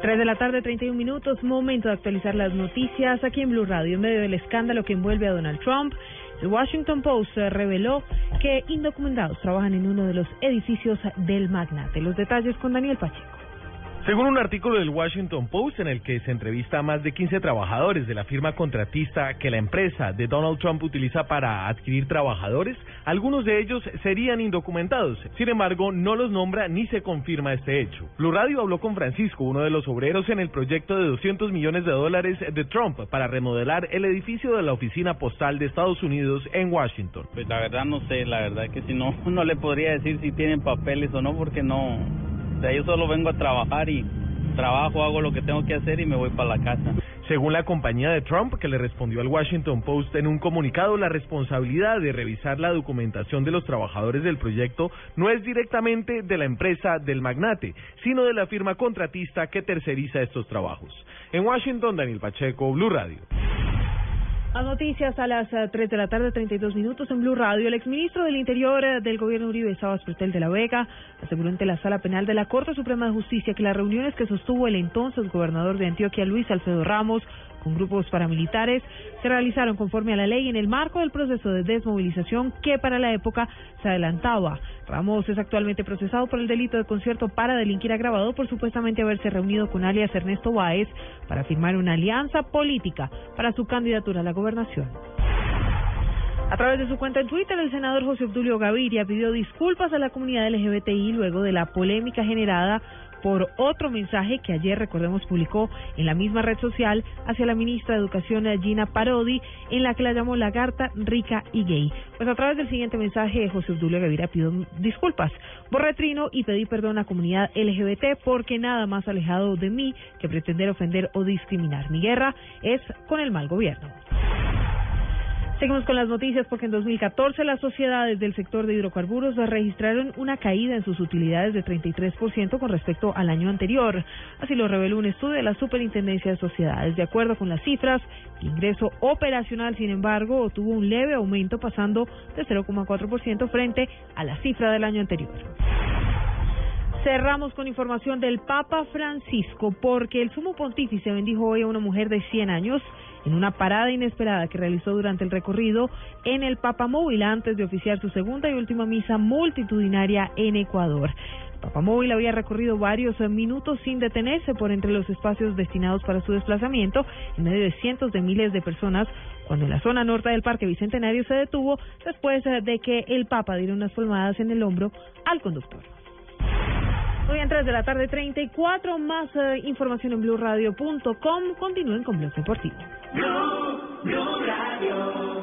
3 de la tarde, 31 minutos, momento de actualizar las noticias aquí en Blue Radio. En medio del escándalo que envuelve a Donald Trump, el Washington Post reveló que indocumentados trabajan en uno de los edificios del magnate. Los detalles con Daniel Pacheco. Según un artículo del Washington Post en el que se entrevista a más de 15 trabajadores de la firma contratista que la empresa de Donald Trump utiliza para adquirir trabajadores, algunos de ellos serían indocumentados. Sin embargo, no los nombra ni se confirma este hecho. Blue Radio habló con Francisco, uno de los obreros en el proyecto de 200 millones de dólares de Trump para remodelar el edificio de la oficina postal de Estados Unidos en Washington. Pues la verdad no sé, la verdad que si no, no le podría decir si tienen papeles o no, porque no sea, yo solo vengo a trabajar y trabajo, hago lo que tengo que hacer y me voy para la casa. Según la compañía de Trump, que le respondió al Washington Post en un comunicado, la responsabilidad de revisar la documentación de los trabajadores del proyecto no es directamente de la empresa del magnate, sino de la firma contratista que terceriza estos trabajos. En Washington, Daniel Pacheco, Blue Radio. Noticias a las 3 eh, de la tarde, 32 minutos en Blue Radio. El exministro del Interior eh, del gobierno Uribe, Sabas Pretel de la Vega, aseguró ante la Sala Penal de la Corte Suprema de Justicia que las reuniones que sostuvo el entonces gobernador de Antioquia, Luis Alfredo Ramos, con grupos paramilitares se realizaron conforme a la ley en el marco del proceso de desmovilización que para la época se adelantaba. Ramos es actualmente procesado por el delito de concierto para delinquir agravado por supuestamente haberse reunido con alias Ernesto Báez para firmar una alianza política para su candidatura a la gobernación. A través de su cuenta en Twitter, el senador José Obdulio Gaviria pidió disculpas a la comunidad LGBTI luego de la polémica generada por otro mensaje que ayer, recordemos, publicó en la misma red social hacia la ministra de Educación Gina Parodi, en la que la llamó lagarta, rica y gay. Pues a través del siguiente mensaje, José Obdulio Gavira pidió disculpas. Borré trino y pedí perdón a la comunidad LGBT porque nada más alejado de mí que pretender ofender o discriminar. Mi guerra es con el mal gobierno. Seguimos con las noticias porque en 2014 las sociedades del sector de hidrocarburos registraron una caída en sus utilidades de 33% con respecto al año anterior. Así lo reveló un estudio de la Superintendencia de Sociedades. De acuerdo con las cifras, el ingreso operacional, sin embargo, tuvo un leve aumento pasando de 0,4% frente a la cifra del año anterior. Cerramos con información del Papa Francisco porque el sumo pontífice bendijo hoy a una mujer de 100 años en una parada inesperada que realizó durante el recorrido en el Papamóvil antes de oficiar su segunda y última misa multitudinaria en Ecuador. Papamóvil había recorrido varios minutos sin detenerse por entre los espacios destinados para su desplazamiento en medio de cientos de miles de personas cuando en la zona norte del Parque Bicentenario se detuvo después de que el Papa diera unas palmadas en el hombro al conductor. Hoy en 3 de la tarde, 34. Más eh, información en blueradio.com. Continúen con Blog Deportivo. Blue, Blue Radio.